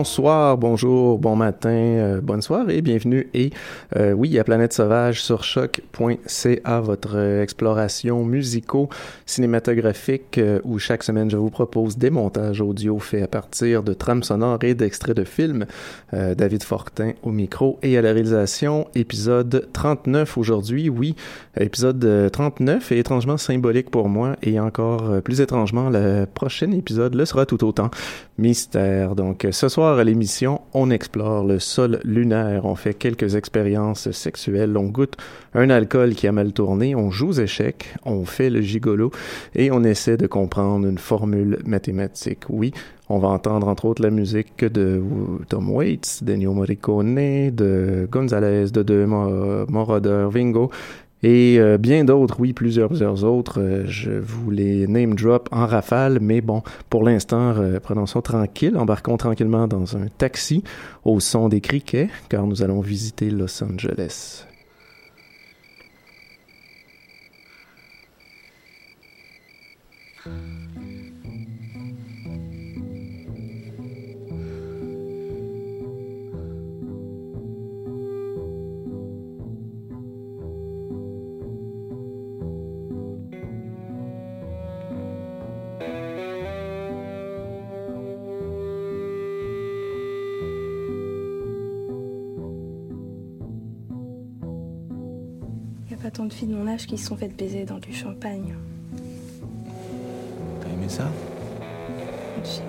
Bonsoir, bonjour, bon matin, euh, bonne soirée, bienvenue et euh, oui à Planète Sauvage sur choc.ca, votre euh, exploration musico-cinématographique euh, où chaque semaine je vous propose des montages audio faits à partir de trames sonores et d'extraits de films. Euh, David Fortin au micro et à la réalisation, épisode 39 aujourd'hui, oui, épisode euh, 39 et étrangement symbolique pour moi et encore plus étrangement le prochain épisode le sera tout autant mystère. Donc ce soir à l'émission, on explore le sol lunaire, on fait quelques expériences sexuelles, on goûte un alcool qui a mal tourné, on joue aux échecs, on fait le gigolo et on essaie de comprendre une formule mathématique. Oui, on va entendre entre autres la musique de Tom Waits, d'Ennio Morricone, de Gonzalez, de De Mo- Moroder, Vingo et euh, bien d'autres, oui, plusieurs, plusieurs autres. Euh, je vous les name drop en rafale, mais bon, pour l'instant, euh, prenons ça tranquille, embarquons tranquillement dans un taxi au son des criquets, car nous allons visiter Los Angeles. Qui se sont faites baiser dans du champagne. T'as aimé ça? J'ai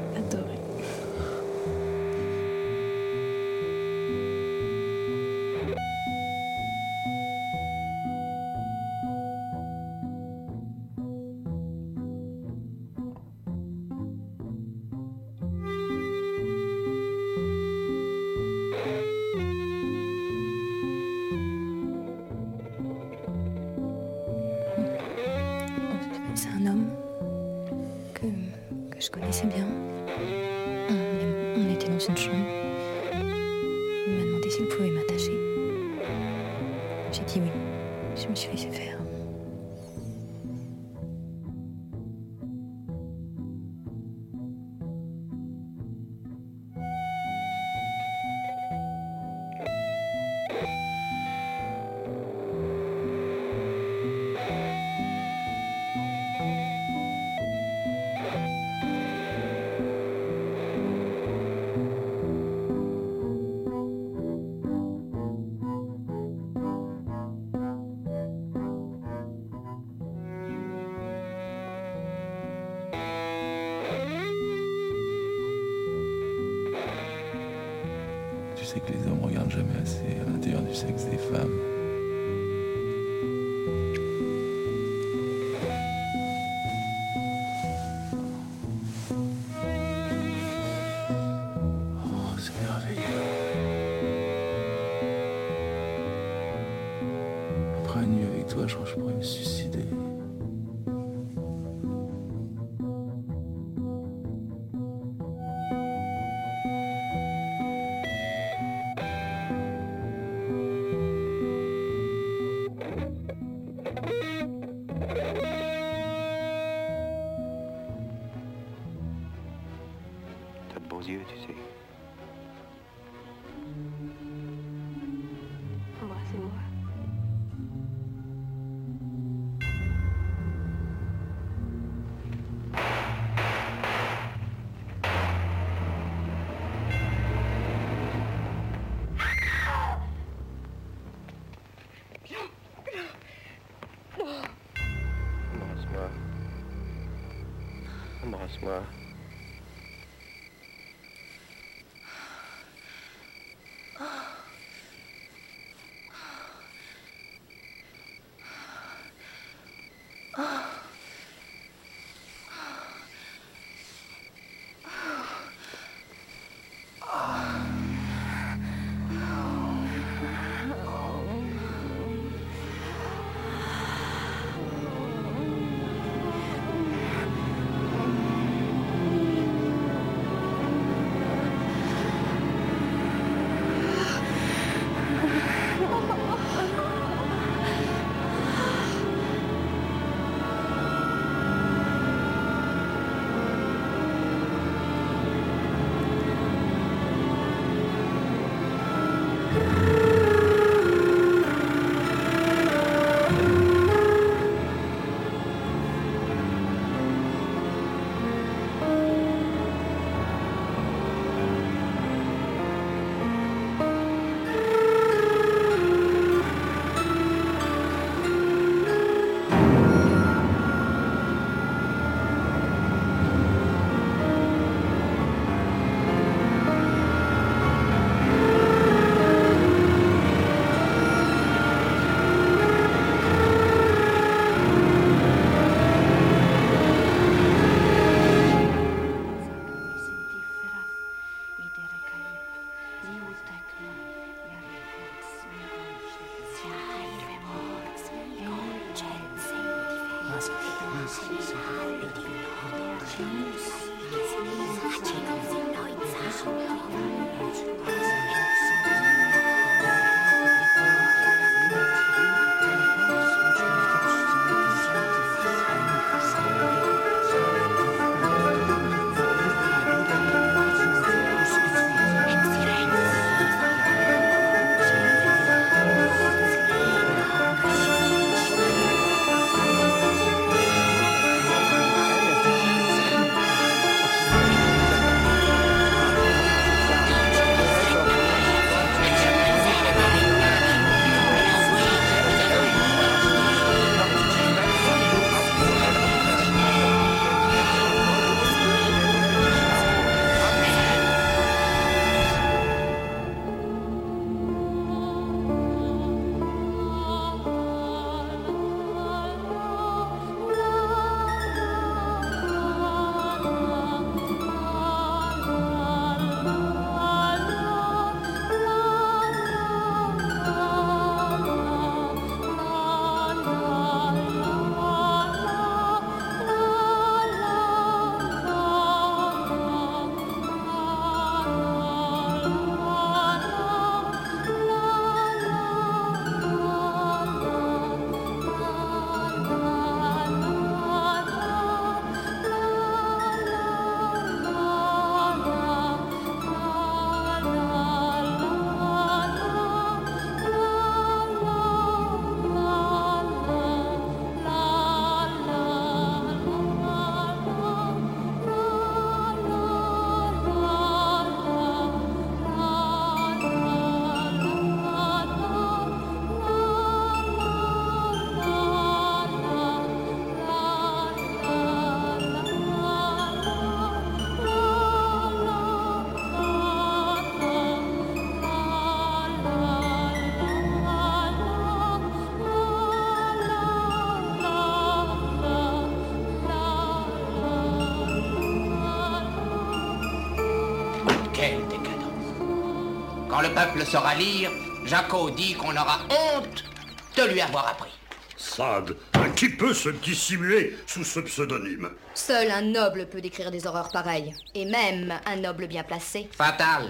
sais que les hommes regardent jamais assez à l'intérieur du sexe des femmes. Peuple saura lire, Jaco dit qu'on aura honte de lui avoir appris. Sade, qui peut se dissimuler sous ce pseudonyme? Seul un noble peut décrire des horreurs pareilles. Et même un noble bien placé. Fatal.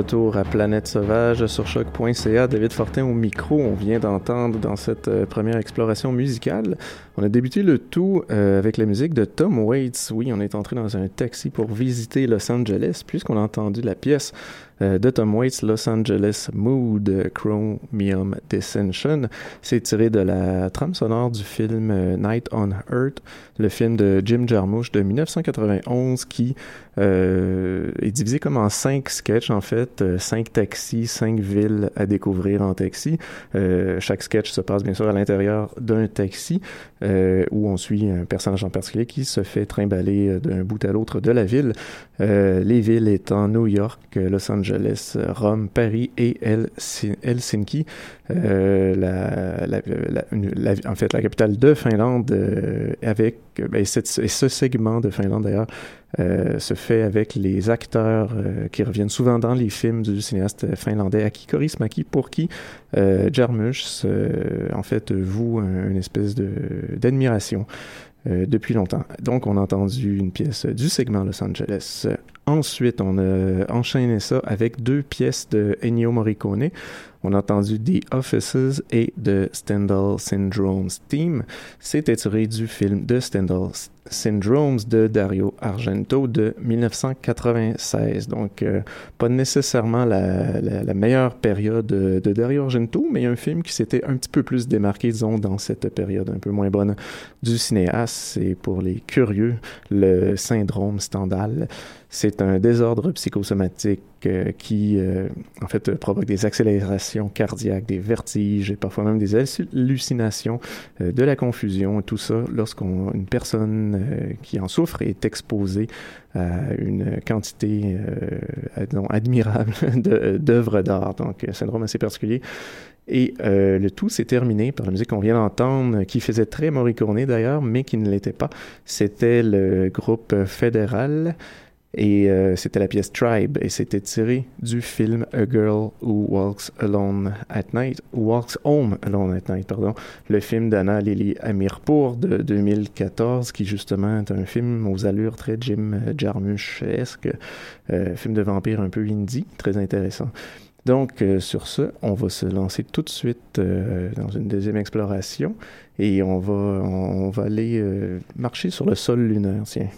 Retour à Planète Sauvage sur choc.ca. David Fortin au micro. On vient d'entendre dans cette euh, première exploration musicale. On a débuté le tout euh, avec la musique de Tom Waits. Oui, on est entré dans un taxi pour visiter Los Angeles puisqu'on a entendu la pièce euh, de Tom Waits, Los Angeles Mood Chromium Descension. C'est tiré de la trame sonore du film euh, Night on Earth, le film de Jim Jarmusch de 1991 qui euh, est divisé comme en cinq sketchs en fait, euh, cinq taxis, cinq villes à découvrir en taxi. Euh, chaque sketch se passe bien sûr à l'intérieur d'un taxi euh, où on suit un personnage en particulier qui se fait trimballer euh, d'un bout à l'autre de la ville. Euh, les villes étant New York, Los Angeles, Rome, Paris et Helsi- Helsinki. Euh, la, en fait, la capitale de Finlande euh, avec ben, et ce segment de Finlande d'ailleurs euh, se fait avec les acteurs qui reviennent souvent dans les films du cinéaste finlandais Aki Kaurismäki pour qui Jarmusch en fait voue un- une espèce d'admiration depuis longtemps. Donc on a entendu une pièce du segment Los Angeles. Ensuite, on a enchaîné ça avec deux pièces de Ennio Morricone. On a entendu The Offices et de Stendhal Syndrome's Theme. C'était tiré du film de Stendhal Syndromes de Dario Argento de 1996. Donc, euh, pas nécessairement la, meilleure période de, de Dario Argento, mais un film qui s'était un petit peu plus démarqué, disons, dans cette période un peu moins bonne du cinéaste. C'est pour les curieux, le syndrome Stendhal. C'est un désordre psychosomatique euh, qui, euh, en fait, euh, provoque des accélérations cardiaques, des vertiges et parfois même des hallucinations, euh, de la confusion, tout ça lorsqu'on une personne euh, qui en souffre est exposée à une quantité euh, disons, admirable d'œuvres d'art. Donc, un syndrome assez particulier. Et euh, le tout s'est terminé par la musique qu'on vient d'entendre, qui faisait très Morricone d'ailleurs, mais qui ne l'était pas. C'était le groupe fédéral et euh, c'était la pièce Tribe et c'était tiré du film A Girl Who Walks Alone at Night, Walks Home Alone at Night, pardon, le film d'Anna Lily Amirpour de 2014 qui justement est un film aux allures très Jim Jarmusch-esque, euh, film de vampire un peu indie, très intéressant. Donc, euh, sur ce, on va se lancer tout de suite dans une deuxième exploration et on va, on, va aller marcher sur le sol lunaire, tiens.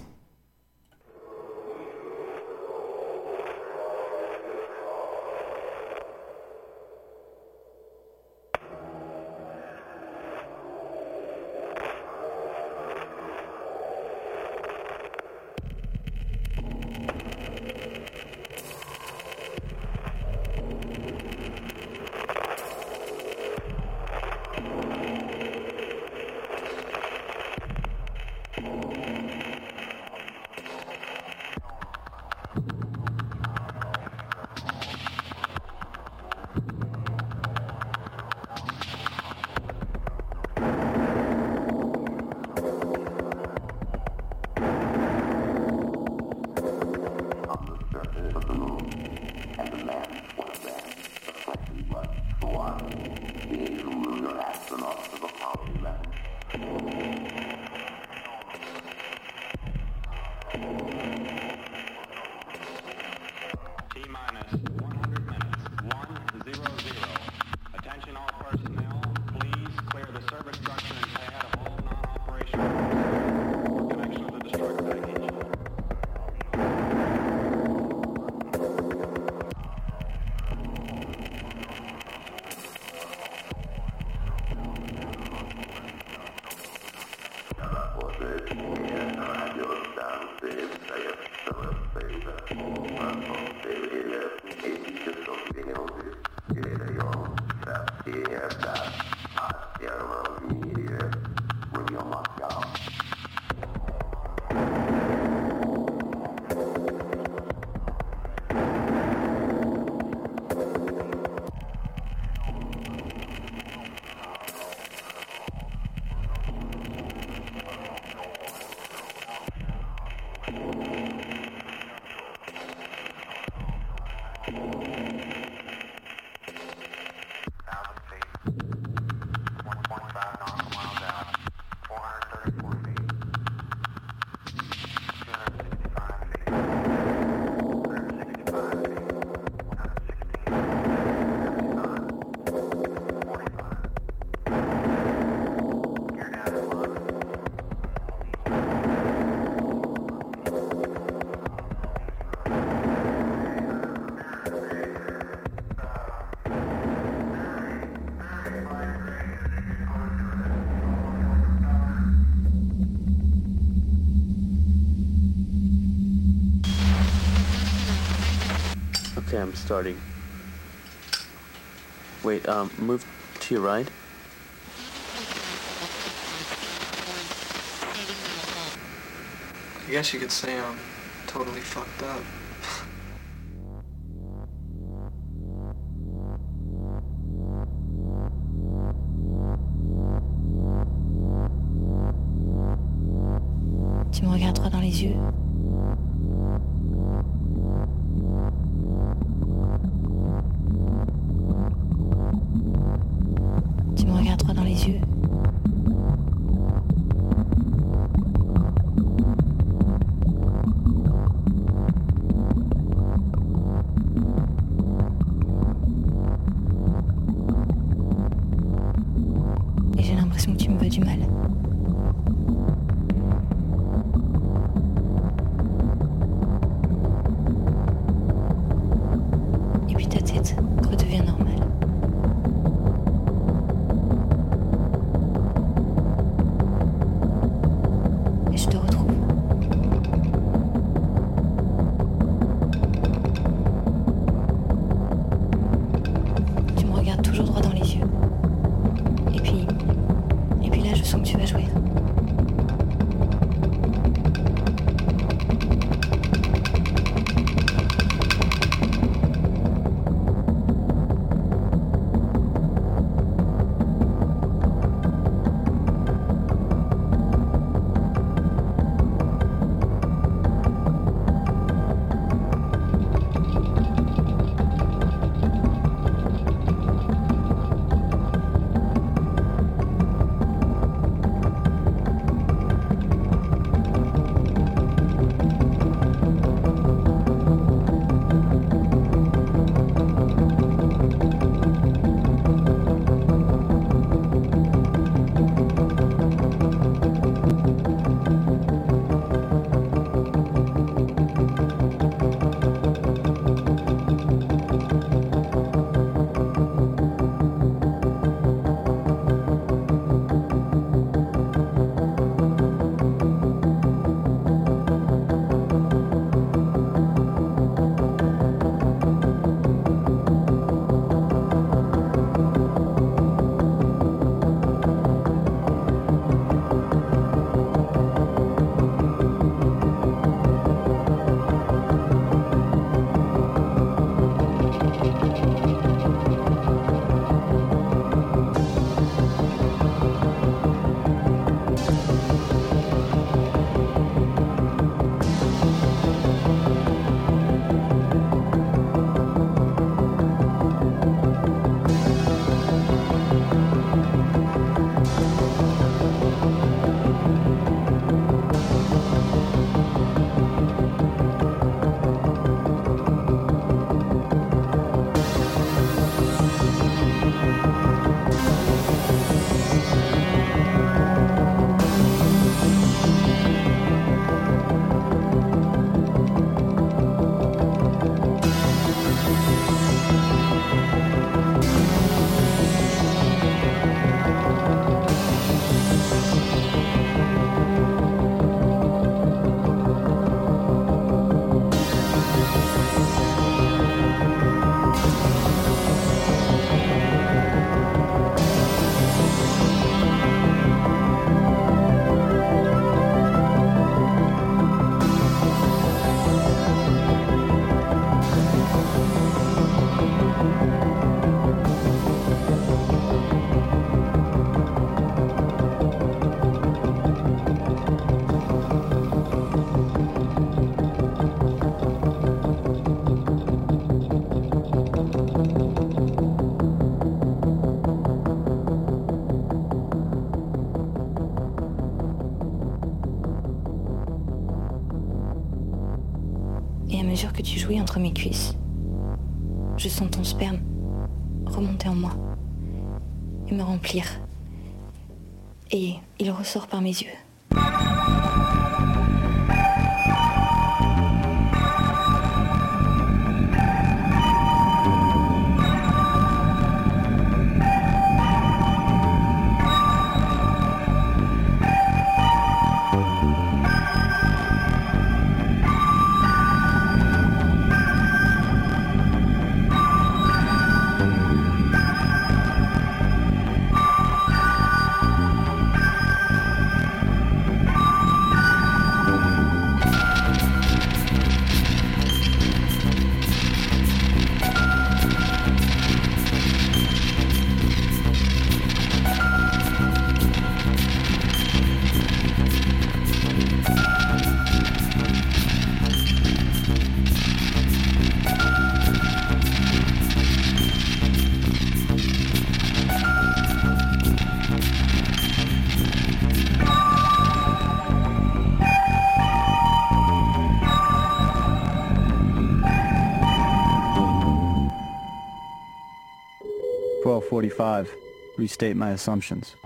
Okay, I'm starting. Wait, um, move to your right. I guess you could say I'm totally fucked up. Mes cuisses, je sens ton sperme remonter en moi et me remplir. Et il ressort par mes yeux. 45. Restate my assumptions.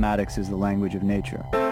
mathematics is the language of nature.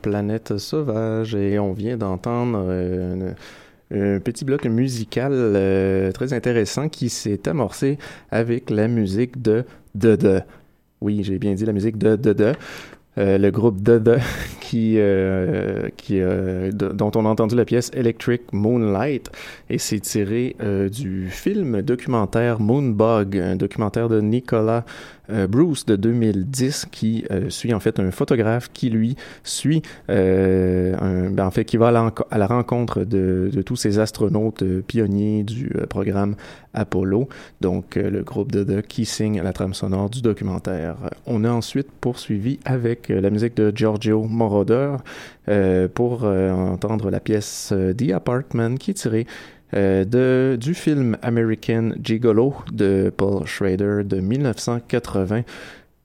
Planète Sauvage et on vient d'entendre euh, un, petit bloc musical euh, très intéressant qui s'est amorcé avec la musique de De De. Oui, j'ai bien dit la musique de De De. Euh, le groupe De qui, euh, qui dont on a entendu la pièce Electric Moonlight et c'est tiré du film documentaire Moonbug, un documentaire de Nicolas Bruce de 2010 qui euh, suit en fait un photographe qui lui suit euh, un, ben, en fait qui va à la, rencontre de, tous ces astronautes euh, pionniers du euh, programme Apollo. Donc euh, le groupe de The qui signe la trame sonore du documentaire. On a ensuite poursuivi avec euh, la musique de Giorgio Moroder euh, pour euh, entendre la pièce euh, The Apartment qui est tirée euh, de, du film American Gigolo de Paul Schrader de 1980.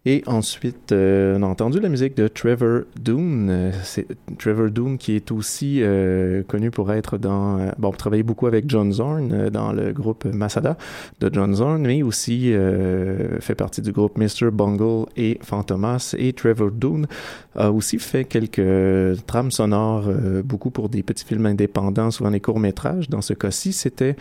Et ensuite, euh, on a entendu la musique de Trevor Doone. Euh, C'est Trevor Doone qui est aussi euh, connu pour être dans... bon, travailler beaucoup avec John Zorn dans le groupe Masada de John Zorn, mais aussi fait partie du groupe Mr. Bungle et Fantomas. Et Trevor Doone a aussi fait quelques trames sonores, beaucoup pour des petits films indépendants, souvent des courts-métrages. Dans ce cas-ci, c'était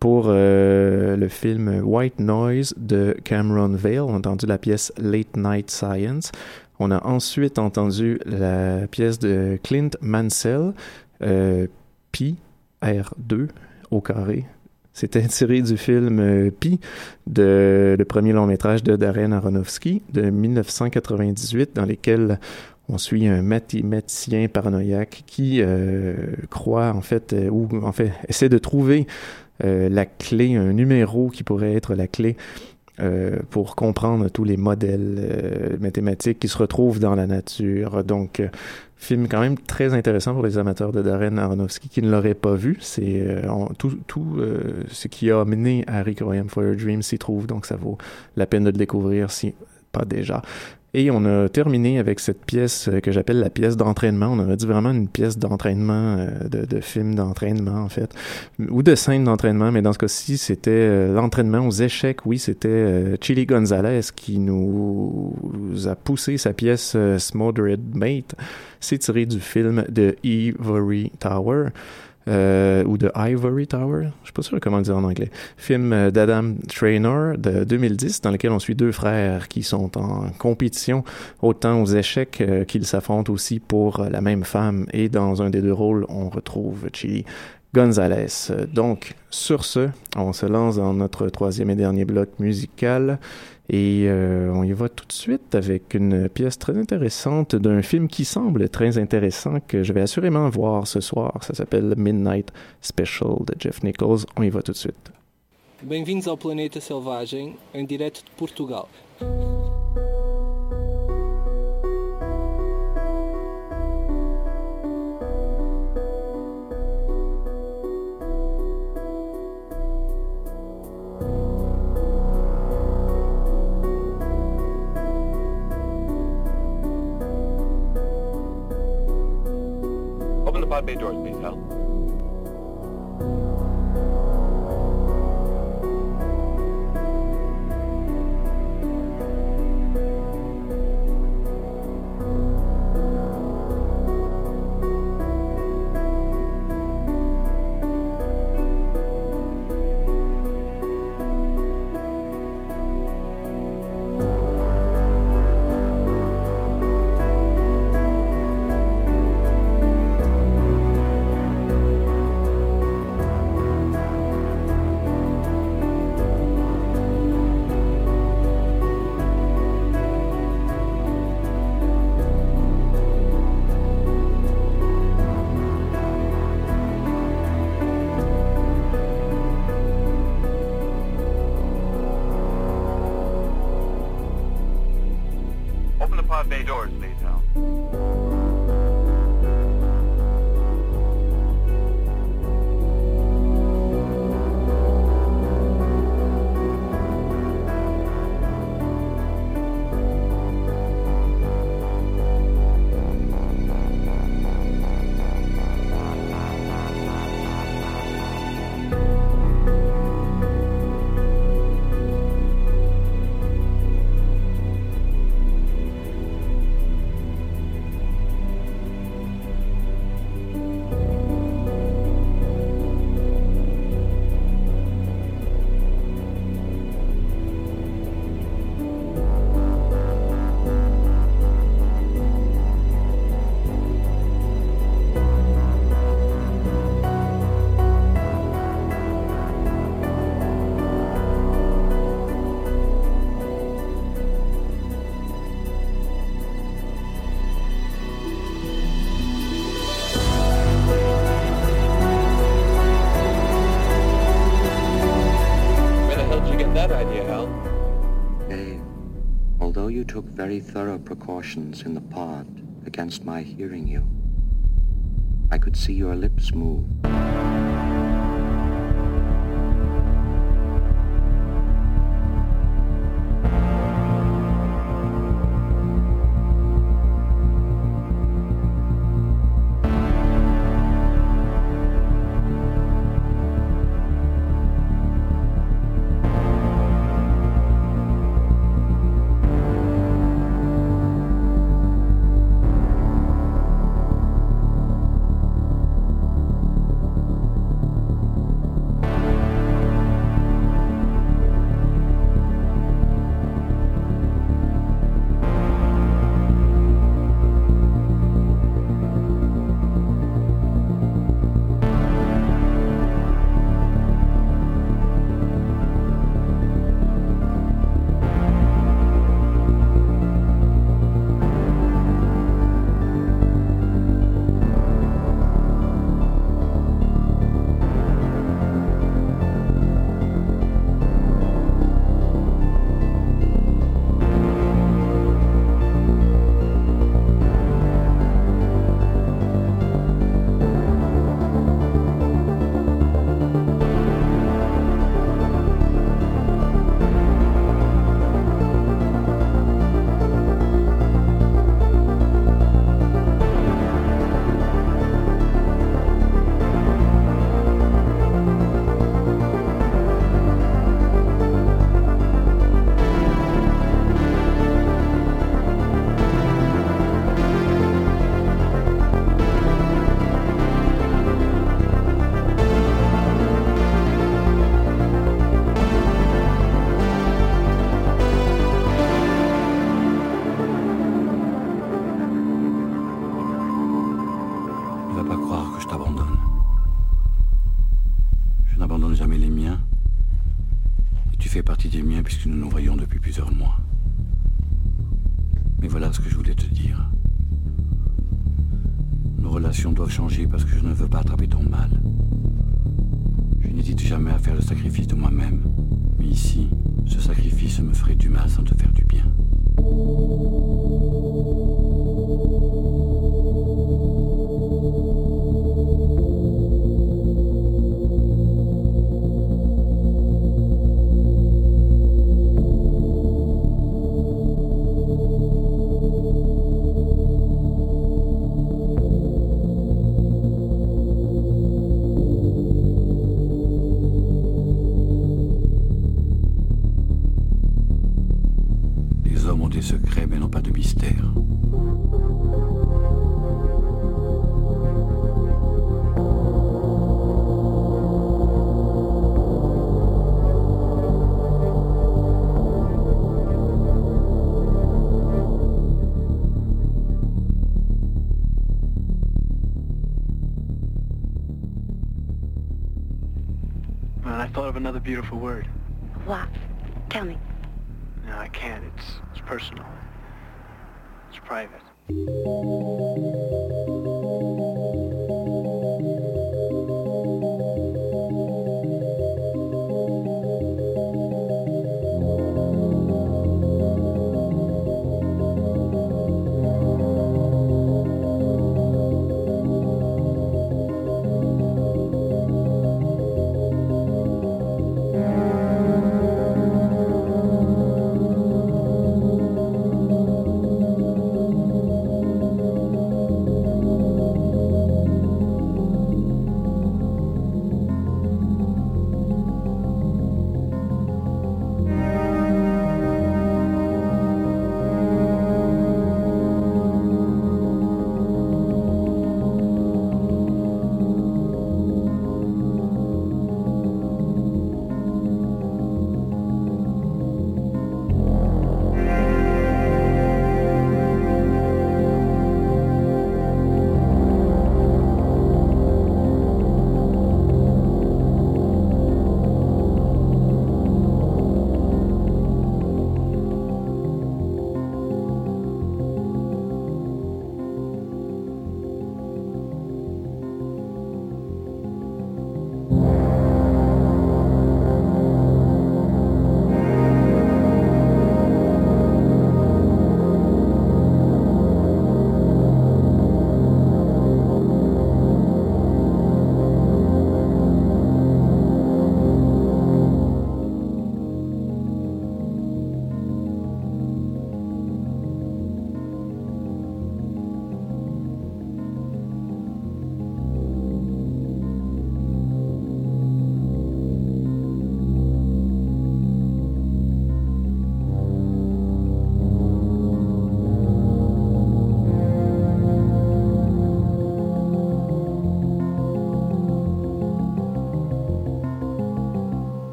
pour euh, le film White Noise de Cameron Vale. On a entendu la pièce Late Night Science. On a ensuite entendu la pièce de Clint Mansell, euh, Pi R2 au carré. C'était tiré du film euh, Pi, de, le premier long métrage de Darren Aronofsky de 1998, dans lequel on suit un mathématicien paranoïaque qui croit en fait, ou en fait essaie de trouver la clé, un numéro qui pourrait être la clé euh, pour comprendre tous les modèles euh, mathématiques qui se retrouvent dans la nature. Donc, euh, film quand même très intéressant pour les amateurs de Darren Aronofsky qui ne l'auraient pas vu. C'est euh, tout, tout euh, ce qui a mené à Requiem for a Dream s'y trouve, donc ça vaut la peine de le découvrir si pas déjà. Et on a terminé avec cette pièce euh, que j'appelle la pièce d'entraînement. On aurait dit vraiment une pièce d'entraînement, euh, de, de film d'entraînement en fait, ou de scène d'entraînement, mais dans ce cas-ci, c'était euh, l'entraînement aux échecs. Oui, c'était Chili Gonzalez qui nous a poussé sa pièce Smothered Mate. C'est tiré du film de Ivory Tower. Euh, ou de Ivory Tower, je suis pas sûr comment le dire en anglais. Film euh, d'Adam Traynor de 2010 dans lequel on suit deux frères qui sont en compétition autant aux échecs euh, qu'ils s'affrontent aussi pour la même femme et dans un des deux rôles on retrouve Chili Gonzalez. Donc sur ce, on se lance dans notre troisième et dernier bloc musical et euh, on y va tout de suite avec une pièce très intéressante d'un film qui semble très intéressant que je vais assurément voir ce soir. Ça s'appelle Midnight Special de Jeff Nichols. On y va tout de suite. Bem-vindos ao Planeta Selvagem, em direto de Portugal. Open the precautions in the pod against my hearing you. I could see your lips move. another beautiful word. What?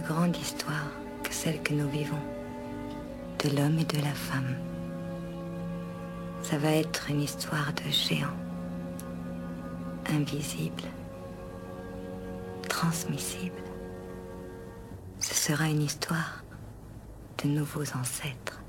Grande histoire que celle que nous vivons, de l'homme et de la femme. Ça va être une histoire de géant, invisible, transmissible. Ce sera une histoire de nouveaux ancêtres.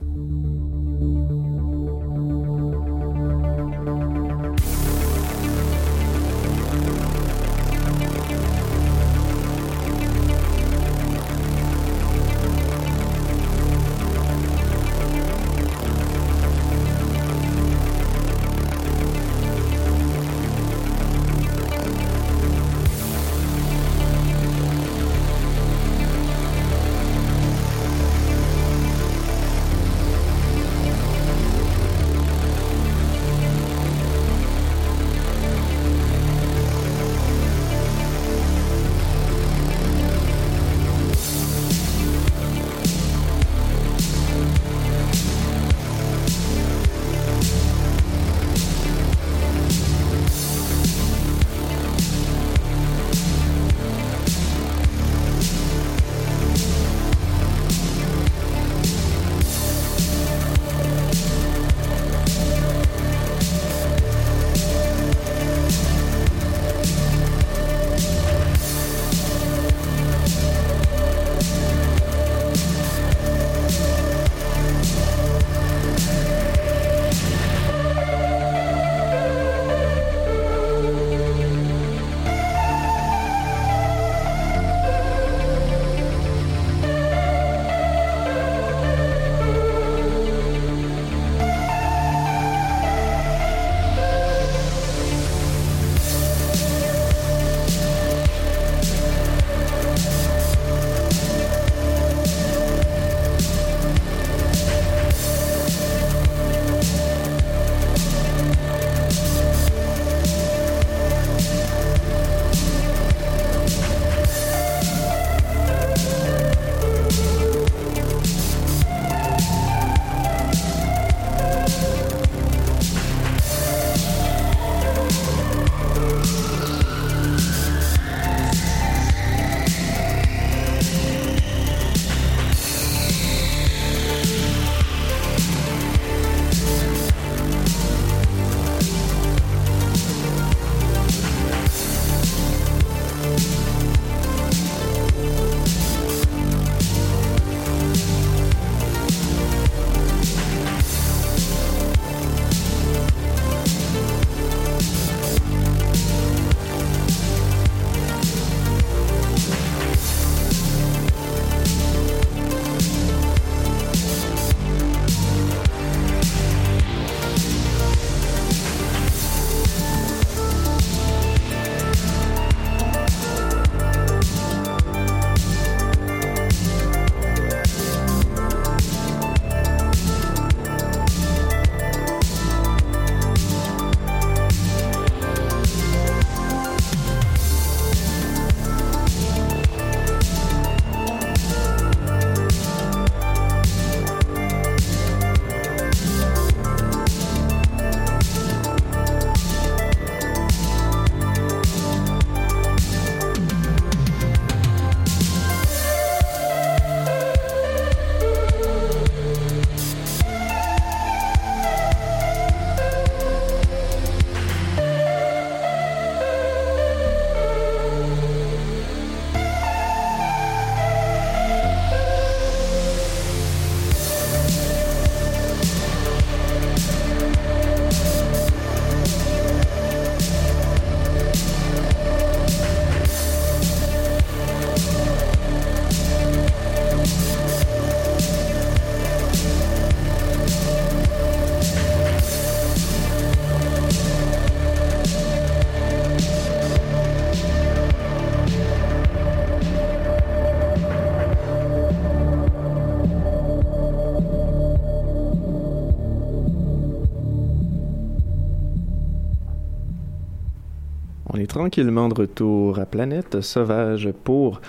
Tranquillement de retour à Planète Sauvage pour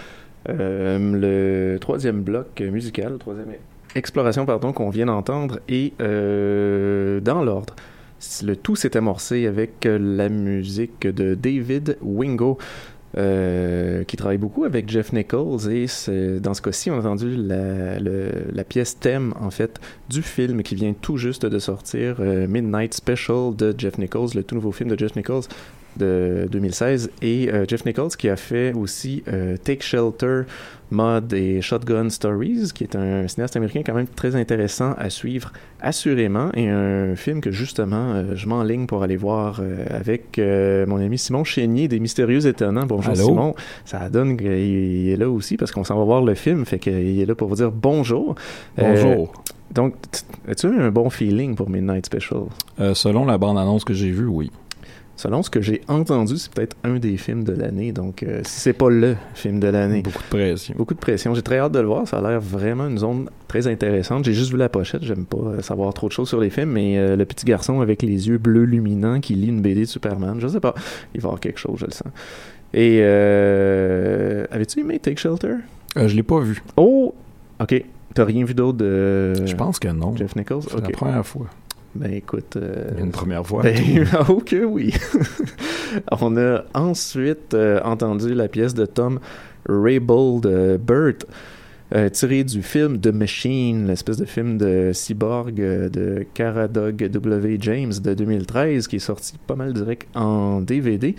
euh, le troisième bloc musical, troisième exploration pardon qu'on vient d'entendre et euh, dans l'ordre. Le tout s'est amorcé avec la musique de David Wingo euh, qui travaille beaucoup avec Jeff Nichols et dans ce cas-ci, on a entendu la, pièce thème en fait du film qui vient tout juste de sortir, Midnight Special de Jeff Nichols, le tout nouveau film de Jeff Nichols de 2016 et euh, Jeff Nichols qui a fait aussi euh, Take Shelter, Mod et Shotgun Stories qui est un cinéaste américain quand même très intéressant à suivre assurément et un film que justement euh, je m'enligne pour aller voir avec mon ami Simon Chénier des Mystérieux Étonnants. Bonjour Allô? Simon, ça donne qu'il il est là aussi parce qu'on s'en va voir le film, fait qu'il est là pour vous dire bonjour. Bonjour. Euh, donc, as-tu eu un bon feeling pour Midnight Special? Euh, selon la bande-annonce que j'ai vue, oui. Selon ce que j'ai entendu, c'est peut-être un des films de l'année. Donc, euh, si c'est pas le film de l'année. Beaucoup de pression. Beaucoup de pression. J'ai très hâte de le voir. Ça a l'air vraiment une zone très intéressante. J'ai juste vu la pochette. J'aime pas euh, savoir trop de choses sur les films, mais euh, le petit garçon avec les yeux bleus luminants qui lit une BD de Superman, je sais pas. Il va avoir quelque chose, je le sens. Et euh, avais-tu aimé Take Shelter? Je l'ai pas vu. Oh! Ok. T'as rien vu d'autre de. Je pense que non. Jeff Nichols? C'est la première fois. Ben écoute. euh, Une première fois. Ben, oh que oui. On a ensuite euh, entendu la pièce de Tom Raybould euh, Burt. Euh, tirée du film The Machine, l'espèce de film de cyborg euh, de Caradog W. James de 2013, qui est sorti pas mal direct en DVD,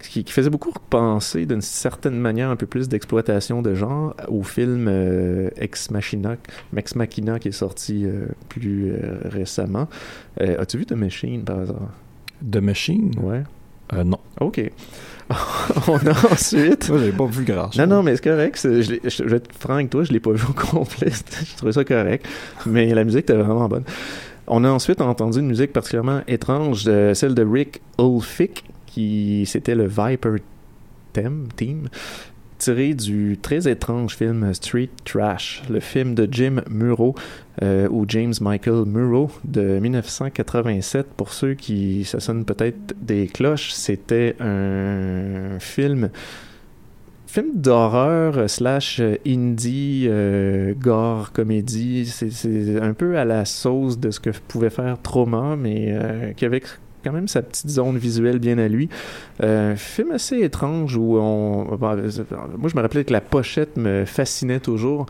qui, qui faisait beaucoup penser d'une certaine manière un peu plus d'exploitation de genre au film euh, Ex Machina, Ex Machina qui est sorti euh, plus euh, récemment. As-tu vu The Machine par hasard? The Machine? Ouais. Non. OK. On a ensuite. Moi, j'ai pas vu grand Non, non, mais c'est correct. je- je vais être franc avec toi, je l'ai pas vu au complet. je trouvais ça correct. Mais la musique était vraiment bonne. On a ensuite entendu une musique particulièrement étrange, de- celle de Rick Ulfick, qui c'était le Viper Theme, Team, tiré du très étrange film Street Trash, le film de Jim Murrow, euh, ou James Michael Murrow de 1987. Pour ceux qui, ça sonne peut-être des cloches, c'était un film film d'horreur slash indie euh, gore comédie c'est un peu à la sauce de ce que pouvait faire Trauma mais euh, qui avait quand même sa petite zone visuelle bien à lui. Euh, film assez étrange où on bon, euh, moi je me rappelais que la pochette me fascinait toujours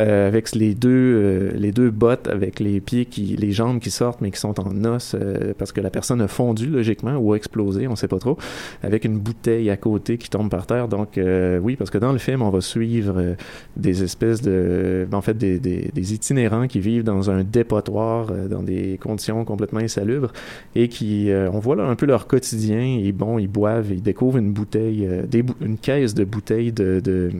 euh, avec les deux euh, les deux bottes avec les pieds qui les jambes qui sortent mais qui sont en os euh, parce que la personne a fondu logiquement ou a explosé on sait pas trop avec une bouteille à côté qui tombe par terre. Donc euh, oui parce que dans le film on va suivre euh, des espèces de en fait des, des, des itinérants qui vivent dans un dépotoir euh, dans des conditions complètement insalubres et qui on voit là un peu leur quotidien. Et bon ils boivent ils découvrent une bouteille des bou- une caisse de bouteilles de, de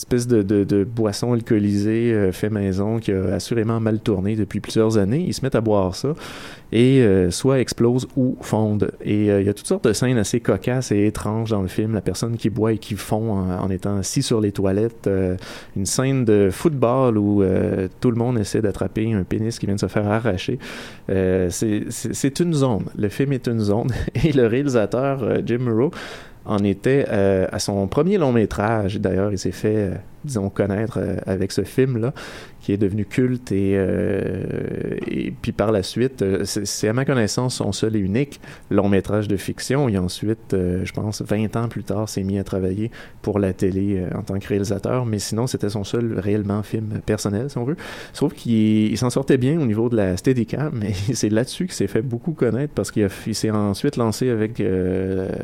espèce de, de, de boisson alcoolisée euh, fait maison qui a assurément mal tourné depuis plusieurs années. Ils se mettent à boire ça et euh, soit explosent ou fondent. Et euh, il y a toutes sortes de scènes assez cocasses et étranges dans le film. La personne qui boit et qui fond en, étant assis sur les toilettes. Euh, une scène de football où euh, tout le monde essaie d'attraper un pénis qui vient de se faire arracher. C'est- une zone. Le film est une zone. Et le réalisateur, Jim Murrow, en était euh, à son premier long métrage. D'ailleurs, il s'est fait, euh, disons, connaître euh, avec ce film-là, qui est devenu culte. Et, euh, puis par la suite, euh, c'est à ma connaissance son seul et unique long métrage de fiction. Et ensuite, je pense, 20 ans plus tard, s'est mis à travailler pour la télé en tant que réalisateur. Mais sinon, c'était son seul réellement film personnel, si on veut. Je trouve qu'il il s'en sortait bien au niveau de la Steadicam, mais c'est là-dessus qu'il s'est fait beaucoup connaître parce qu'il s'est ensuite lancé avec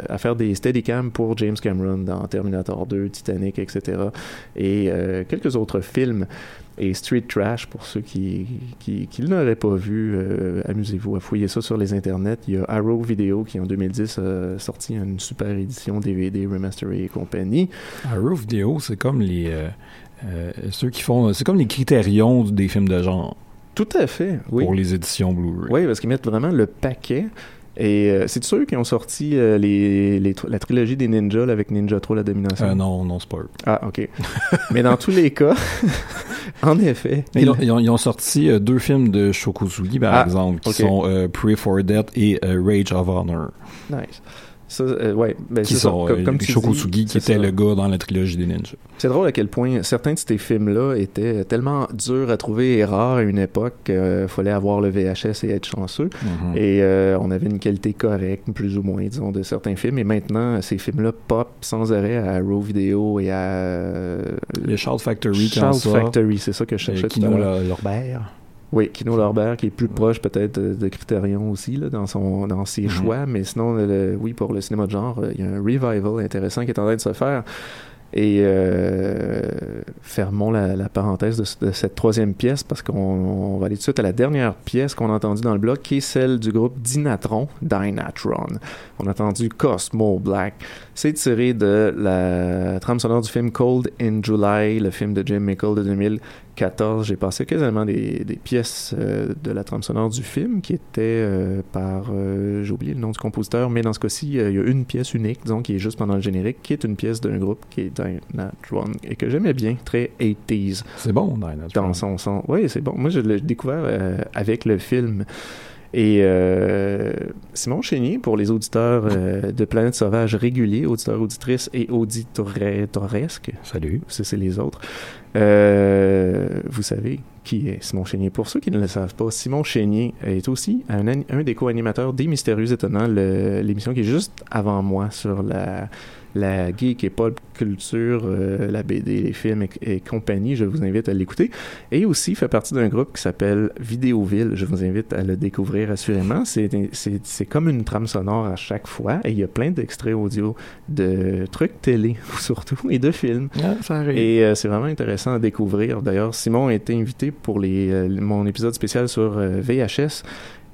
à faire des Steadicam pour James Cameron dans Terminator 2, Titanic, etc. Et euh, quelques autres films. Et Street Trash, pour ceux qui, qui, qui ne l'auraient pas vu, euh, amusez-vous à fouiller ça sur les internets. Il y a Arrow Video qui en 2010 a sorti une super édition DVD remastered et compagnie. Arrow Video, c'est comme les euh, euh, ceux qui font, c'est comme les critérions des films de genre. Tout à fait, oui. Pour les éditions Blu-ray. Oui, parce qu'ils mettent vraiment le paquet. Et euh, c'est ceux qui ont sorti euh, les, les tr- la trilogie des ninjas là, avec Ninja 3 la domination. Euh, non, non, c'est pas eux. Ah, ok. Mais dans tous les cas, en effet. Ils ont, ils ont- ils ont sorti euh, deux films de Shokosugi, par Ah, exemple, qui sont euh, Pray for Death et Rage of Honor. Nice. Ça, euh, ouais, ben, qui ça. sont Comme, euh, comme tu Shokosugi, dis, qui était ça. le gars dans la trilogie des ninjas. C'est drôle à quel point certains de ces films-là étaient tellement durs à trouver et rares à une époque qu'il fallait avoir le VHS et être chanceux. Mhm. Et euh, on avait une qualité correcte, plus ou moins, disons, de certains films. Et maintenant, ces films-là pop sans arrêt à Raw Video et à... euh, Les Shout Factory sortent. Factory, c'est ça que je cherchais tout à l'heure. Oui, Kino Lorbert, qui est plus proche peut-être de, de Criterion aussi, là, dans, son, dans ses choix. Mais sinon, le- oui, pour le cinéma de genre, euh, il y a un revival intéressant qui est en train de se faire. Et euh, fermons la, la parenthèse de, ce- de cette troisième pièce parce qu'on on va aller tout de suite à la dernière pièce qu'on a entendue dans le bloc qui est celle du groupe Dynatron, Dynatron. On a entendu Cosmo Black. C'est tiré de la trame sonore du film Cold in July, le film de Jim Mickle de 2014. J'ai passé quasiment des, des pièces euh, de la trame sonore du film qui était euh, par, euh, j'ai oublié le nom du compositeur, mais dans ce cas-ci, euh, il y a une pièce unique, disons, qui est juste pendant le générique, qui est une pièce d'un groupe qui est Dynatron et que j'aimais bien, très 80s. C'est bon, Dynatron. Dans son son. Oui, c'est bon. Moi, je l'ai découvert euh, avec le film. Et euh, Simon Chénier, pour les auditeurs euh, de Planète Sauvage réguliers, auditeurs, auditrices et auditoresques. Salut. Ça, c'est les autres. Euh, vous savez qui est Simon Chénier. Pour ceux qui ne le savent pas, Simon Chénier est aussi un, un des co-animateurs des Mystérieux Étonnants, l'émission qui est juste avant moi sur la, la geek et pop culture, euh, la BD, les films et, et compagnie. Je vous invite à l'écouter. Et aussi fait partie d'un groupe qui s'appelle Vidéoville. Je vous invite à le découvrir assurément. C'est comme une trame sonore à chaque fois et il y a plein d'extraits audio de trucs télé surtout et de films. Ah, ça. Et euh, c'est vraiment intéressant à découvrir. D'ailleurs, Simon a été invité pour les, euh, mon épisode spécial sur VHS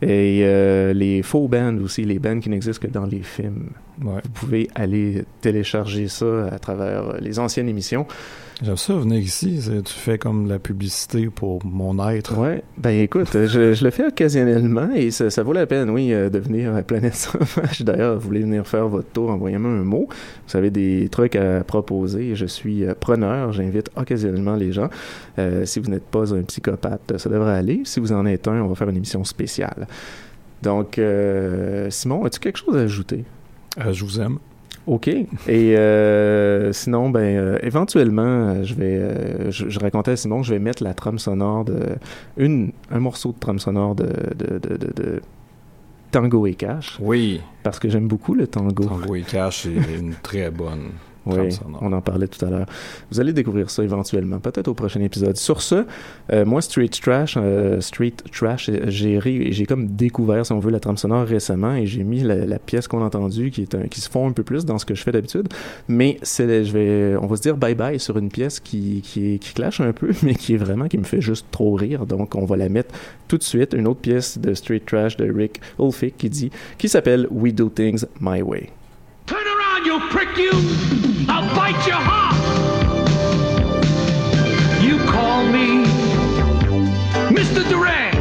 et euh, les faux bands aussi, les bands qui n'existent que dans les films. Ouais. Vous pouvez aller télécharger ça à travers euh, les anciennes émissions. J'aime ça venir ici. Tu fais comme la publicité pour mon être. Ouais, ben écoute, euh, je, je le fais occasionnellement et ça, ça vaut la peine, oui, euh, de venir à Planète Sauvage. D'ailleurs, vous voulez venir faire votre tour, envoyez-moi un mot. Vous avez des trucs à proposer. Je suis euh, preneur. J'invite occasionnellement les gens. Euh, si vous n'êtes pas un psychopathe, ça devrait aller. Si vous en êtes un, on va faire une émission spéciale. Donc, euh, Simon, as-tu quelque chose à ajouter? Je vous aime. OK. Et euh, sinon, ben, euh, éventuellement, euh, je vais, euh, je, je racontais à Simon je vais mettre la trame sonore de, une, un morceau de trame sonore de, de, de, de, Tango et Cash. Oui. Parce que j'aime beaucoup le tango. Tango et Cash est une très bonne Oui, on en parlait tout à l'heure. Vous allez découvrir ça éventuellement, peut-être au prochain épisode. Sur ce, euh, moi, Street Trash, euh, Street Trash, j'ai j'ai comme découvert, si on veut, la trame sonore récemment et j'ai mis la, la pièce qu'on a entendue qui, est un- qui se fond un peu plus dans ce que je fais d'habitude. Mais c'est, je vais, on va se dire bye bye sur une pièce qui, qui, qui clash un peu, mais qui est vraiment, qui me fait juste trop rire. Donc, on va la mettre tout de suite. Une autre pièce de Street Trash de Rick Ulfick qui dit, qui s'appelle We Do Things My Way. Turn around, you prick, you! I'll bite your heart! You call me Mr. Durant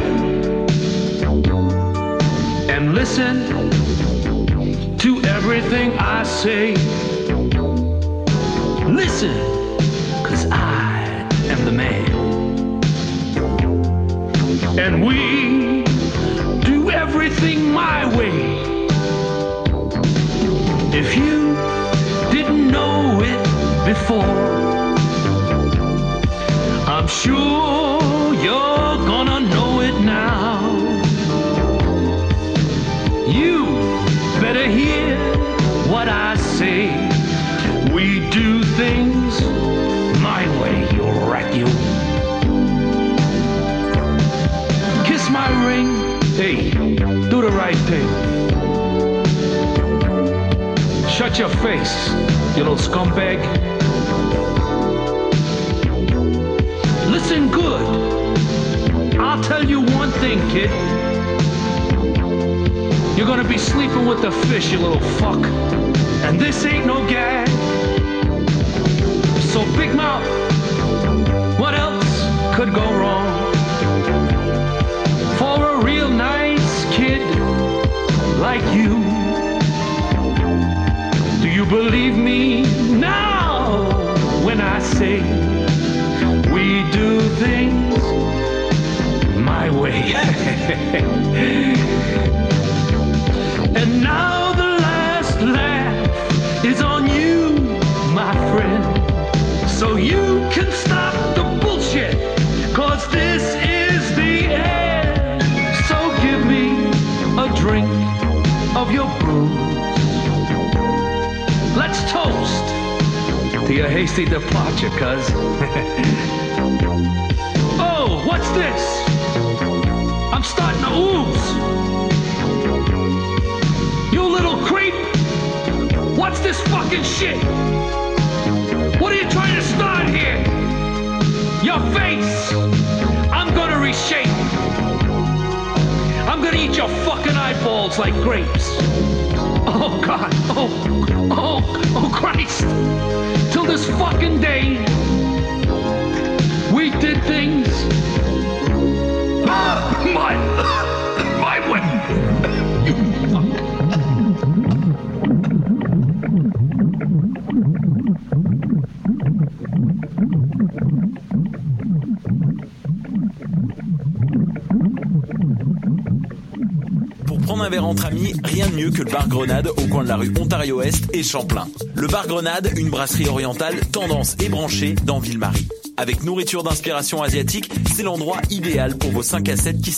and listen to everything I say. Listen, cause I am the man. And we do everything my way. If you didn't know it before, I'm sure you're gonna know it now. You better hear what I say. We do things my way, you rat you. Kiss my ring, hey, do the right thing. Shut your face, you little scumbag. Listen good. I'll tell you one thing, kid. You're gonna be sleeping with the fish, you little fuck. And this ain't no gag. So, Big Mouth, believe me now when I say we do things my way? hasty departure, cuz. oh, what's this? I'm starting to ooze. You little creep! What's this fucking shit? What are you trying to start here? Your face! I'm gonna reshape. I'm gonna eat your fucking eyeballs like grapes. Oh God! Oh, oh, oh Christ! Till this fucking day, we did things my my way. Le bar Grenade au coin de la rue Ontario-Est et Champlain. Le bar Grenade, une brasserie orientale tendance et branchée dans Ville-Marie. Avec nourriture d'inspiration asiatique, c'est l'endroit idéal pour vos 5 à 7 qui